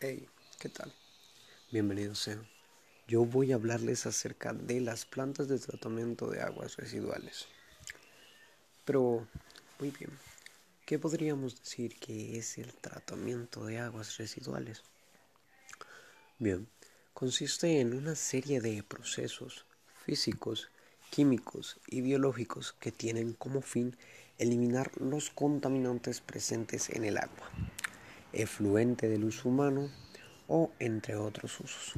Hey, ¿qué tal? Bienvenidos sean. Yo voy a hablarles acerca de las plantas de tratamiento de aguas residuales. Pero, muy bien, ¿qué podríamos decir que es el tratamiento de aguas residuales? Bien, consiste en una serie de procesos físicos, químicos y biológicos que tienen como fin eliminar los contaminantes presentes en el agua efluente del uso humano o entre otros usos.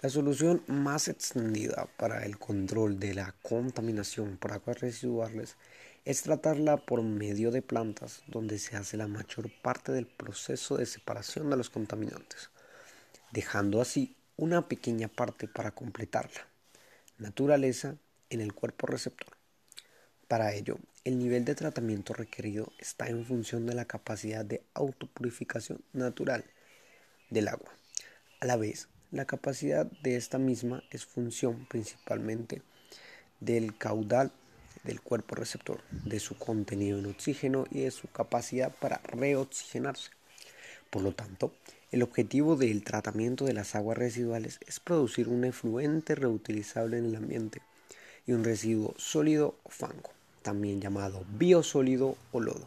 La solución más extendida para el control de la contaminación por aguas residuales es tratarla por medio de plantas donde se hace la mayor parte del proceso de separación de los contaminantes, dejando así una pequeña parte para completarla. Naturaleza en el cuerpo receptor. Para ello, el nivel de tratamiento requerido está en función de la capacidad de autopurificación natural del agua. A la vez, la capacidad de esta misma es función principalmente del caudal del cuerpo receptor, de su contenido en oxígeno y de su capacidad para reoxigenarse. Por lo tanto, el objetivo del tratamiento de las aguas residuales es producir un efluente reutilizable en el ambiente y un residuo sólido o fango también llamado biosólido o lodo,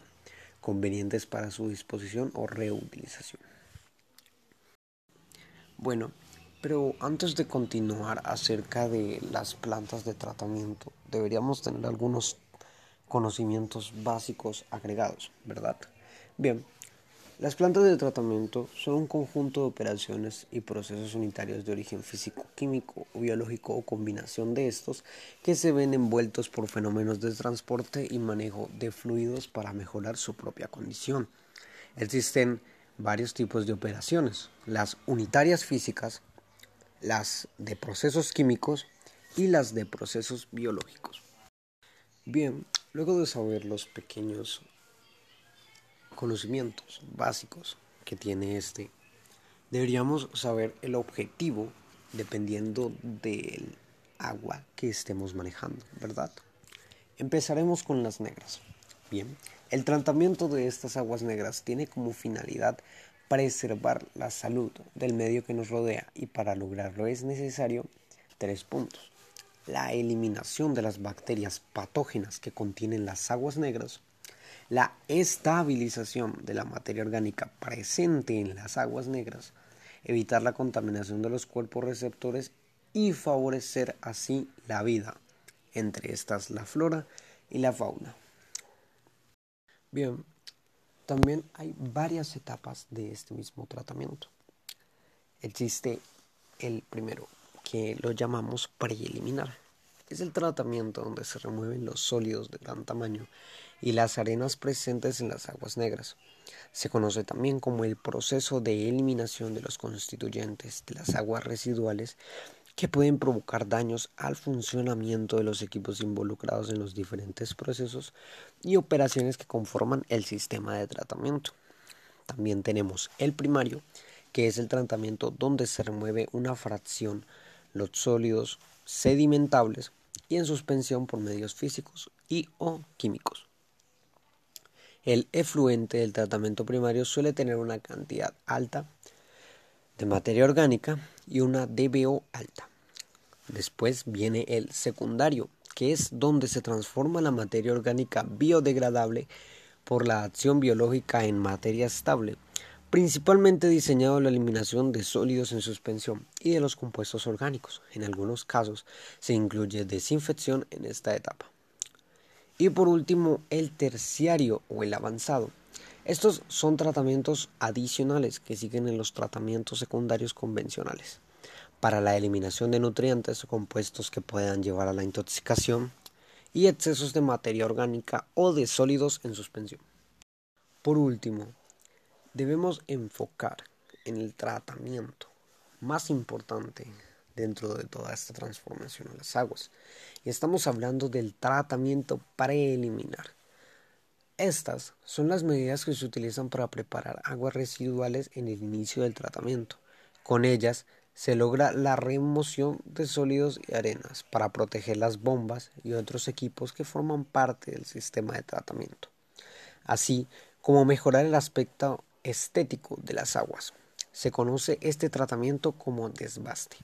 convenientes para su disposición o reutilización. Bueno, pero antes de continuar acerca de las plantas de tratamiento, deberíamos tener algunos conocimientos básicos agregados, ¿verdad? Bien, las plantas de tratamiento son un conjunto de operaciones y procesos unitarios de origen físico, químico o biológico o combinación de estos que se ven envueltos por fenómenos de transporte y manejo de fluidos para mejorar su propia condición. Existen varios tipos de operaciones, las unitarias físicas, las de procesos químicos y las de procesos biológicos. Bien, luego de saber los pequeños conocimientos básicos que tiene este, deberíamos saber el objetivo dependiendo del agua que estemos manejando, ¿verdad? Empezaremos con las negras. Bien, el tratamiento de estas aguas negras tiene como finalidad preservar la salud del medio que nos rodea y para lograrlo es necesario tres puntos. La eliminación de las bacterias patógenas que contienen las aguas negras, la estabilización de la materia orgánica presente en las aguas negras, evitar la contaminación de los cuerpos receptores y favorecer así la vida, entre estas la flora y la fauna. Bien, también hay varias etapas de este mismo tratamiento. Existe el primero, que lo llamamos preeliminar. Es el tratamiento donde se remueven los sólidos de gran tamaño y las arenas presentes en las aguas negras. Se conoce también como el proceso de eliminación de los constituyentes de las aguas residuales que pueden provocar daños al funcionamiento de los equipos involucrados en los diferentes procesos y operaciones que conforman el sistema de tratamiento. También tenemos el primario, que es el tratamiento donde se remueve una fracción los sólidos sedimentables y en suspensión por medios físicos y o químicos. El efluente del tratamiento primario suele tener una cantidad alta de materia orgánica y una DBO alta. Después viene el secundario, que es donde se transforma la materia orgánica biodegradable por la acción biológica en materia estable, principalmente diseñado la eliminación de sólidos en suspensión y de los compuestos orgánicos. En algunos casos se incluye desinfección en esta etapa. Y por último, el terciario o el avanzado. Estos son tratamientos adicionales que siguen en los tratamientos secundarios convencionales para la eliminación de nutrientes o compuestos que puedan llevar a la intoxicación y excesos de materia orgánica o de sólidos en suspensión. Por último, debemos enfocar en el tratamiento más importante dentro de toda esta transformación a las aguas. Y estamos hablando del tratamiento preeliminar. Estas son las medidas que se utilizan para preparar aguas residuales en el inicio del tratamiento. Con ellas se logra la remoción de sólidos y arenas para proteger las bombas y otros equipos que forman parte del sistema de tratamiento, así como mejorar el aspecto estético de las aguas. Se conoce este tratamiento como desbaste.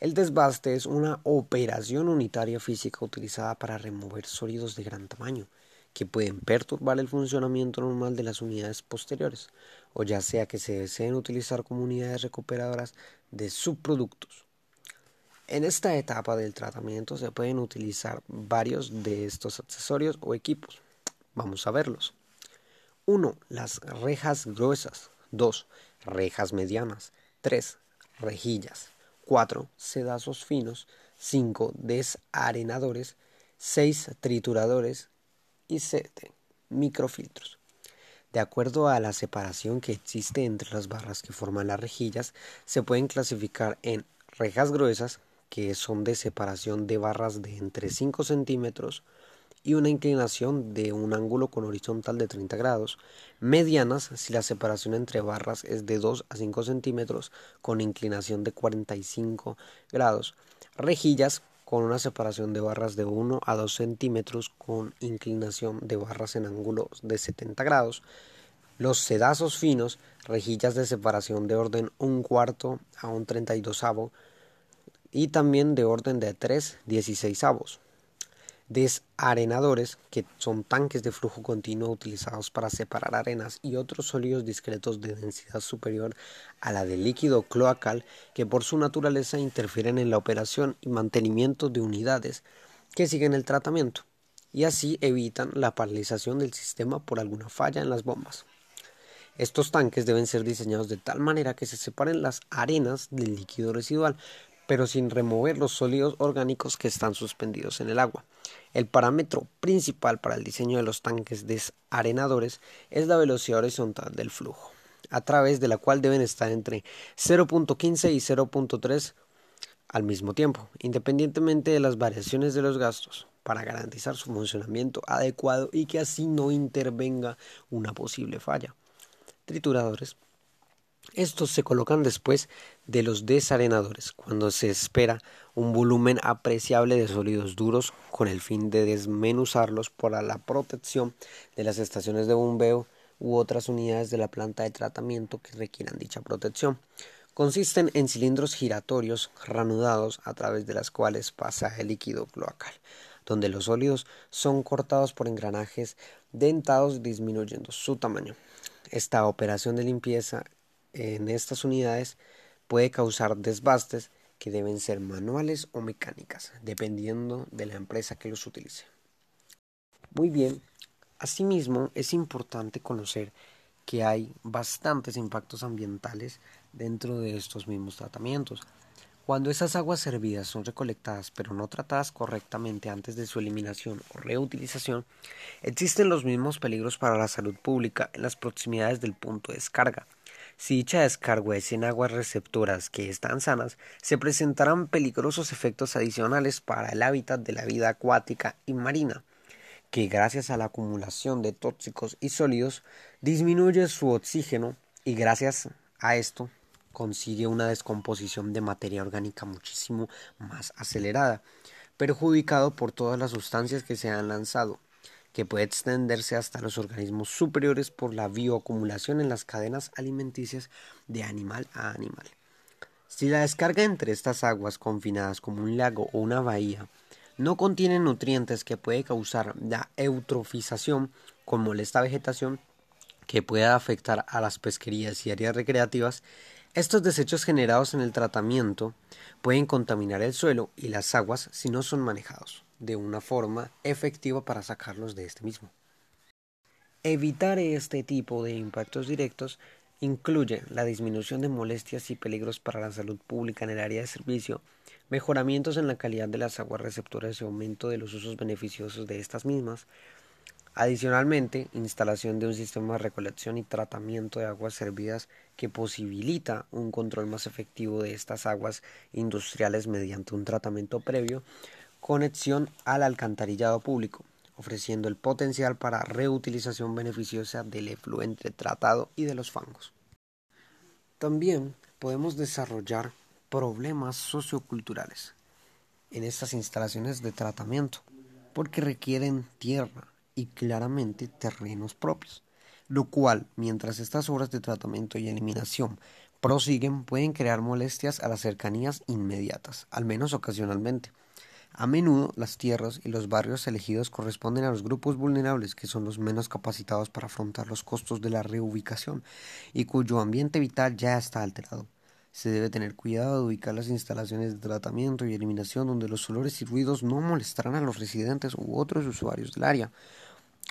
El desbaste es una operación unitaria física utilizada para remover sólidos de gran tamaño que pueden perturbar el funcionamiento normal de las unidades posteriores, o ya sea que se deseen utilizar como unidades recuperadoras de subproductos. En esta etapa del tratamiento se pueden utilizar varios de estos accesorios o equipos. Vamos a verlos. 1. Las rejas gruesas. 2. Rejas medianas. 3. Rejillas. 4. Sedazos finos. 5. Desarenadores. 6. Trituradores. Y 7. Microfiltros. De acuerdo a la separación que existe entre las barras que forman las rejillas, se pueden clasificar en rejas gruesas, que son de separación de barras de entre 5 centímetros, y una inclinación de un ángulo con horizontal de 30 grados, medianas si la separación entre barras es de 2 a 5 centímetros con inclinación de 45 grados, rejillas con una separación de barras de 1 a 2 centímetros con inclinación de barras en ángulos de 70 grados, los sedazos finos, rejillas de separación de orden un cuarto a un 32 avo y también de orden de 3 16 avos desarenadores, que son tanques de flujo continuo utilizados para separar arenas y otros sólidos discretos de densidad superior a la del líquido cloacal, que por su naturaleza interfieren en la operación y mantenimiento de unidades que siguen el tratamiento, y así evitan la paralización del sistema por alguna falla en las bombas. Estos tanques deben ser diseñados de tal manera que se separen las arenas del líquido residual, pero sin remover los sólidos orgánicos que están suspendidos en el agua. El parámetro principal para el diseño de los tanques desarenadores es la velocidad horizontal del flujo, a través de la cual deben estar entre 0.15 y 0.3 al mismo tiempo, independientemente de las variaciones de los gastos, para garantizar su funcionamiento adecuado y que así no intervenga una posible falla. Trituradores estos se colocan después de los desarenadores, cuando se espera un volumen apreciable de sólidos duros con el fin de desmenuzarlos para la protección de las estaciones de bombeo u otras unidades de la planta de tratamiento que requieran dicha protección. Consisten en cilindros giratorios ranudados a través de las cuales pasa el líquido cloacal, donde los sólidos son cortados por engranajes dentados disminuyendo su tamaño. Esta operación de limpieza en estas unidades puede causar desbastes que deben ser manuales o mecánicas, dependiendo de la empresa que los utilice. Muy bien, asimismo es importante conocer que hay bastantes impactos ambientales dentro de estos mismos tratamientos. Cuando esas aguas servidas son recolectadas pero no tratadas correctamente antes de su eliminación o reutilización, existen los mismos peligros para la salud pública en las proximidades del punto de descarga, si dicha descarga es en aguas receptoras que están sanas, se presentarán peligrosos efectos adicionales para el hábitat de la vida acuática y marina, que gracias a la acumulación de tóxicos y sólidos disminuye su oxígeno y gracias a esto consigue una descomposición de materia orgánica muchísimo más acelerada, perjudicado por todas las sustancias que se han lanzado que puede extenderse hasta los organismos superiores por la bioacumulación en las cadenas alimenticias de animal a animal. Si la descarga entre estas aguas confinadas como un lago o una bahía no contiene nutrientes que puede causar la eutrofización con molesta vegetación que pueda afectar a las pesquerías y áreas recreativas, estos desechos generados en el tratamiento pueden contaminar el suelo y las aguas si no son manejados de una forma efectiva para sacarlos de este mismo. Evitar este tipo de impactos directos incluye la disminución de molestias y peligros para la salud pública en el área de servicio, mejoramientos en la calidad de las aguas receptoras y aumento de los usos beneficiosos de estas mismas, Adicionalmente, instalación de un sistema de recolección y tratamiento de aguas servidas que posibilita un control más efectivo de estas aguas industriales mediante un tratamiento previo conexión al alcantarillado público, ofreciendo el potencial para reutilización beneficiosa del efluente tratado y de los fangos. También podemos desarrollar problemas socioculturales en estas instalaciones de tratamiento, porque requieren tierra y claramente terrenos propios, lo cual, mientras estas obras de tratamiento y eliminación prosiguen pueden crear molestias a las cercanías inmediatas, al menos ocasionalmente. A menudo las tierras y los barrios elegidos corresponden a los grupos vulnerables que son los menos capacitados para afrontar los costos de la reubicación y cuyo ambiente vital ya está alterado. Se debe tener cuidado de ubicar las instalaciones de tratamiento y eliminación donde los olores y ruidos no molestarán a los residentes u otros usuarios del área.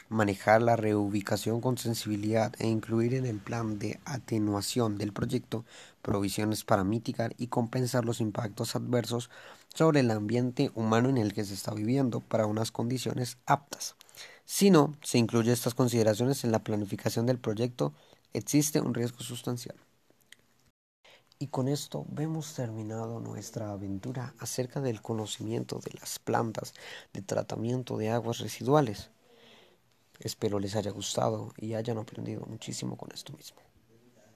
Manejar la reubicación con sensibilidad e incluir en el plan de atenuación del proyecto provisiones para mitigar y compensar los impactos adversos sobre el ambiente humano en el que se está viviendo para unas condiciones aptas. Si no se incluye estas consideraciones en la planificación del proyecto, existe un riesgo sustancial. Y con esto vemos terminado nuestra aventura acerca del conocimiento de las plantas de tratamiento de aguas residuales. Espero les haya gustado y hayan aprendido muchísimo con esto mismo.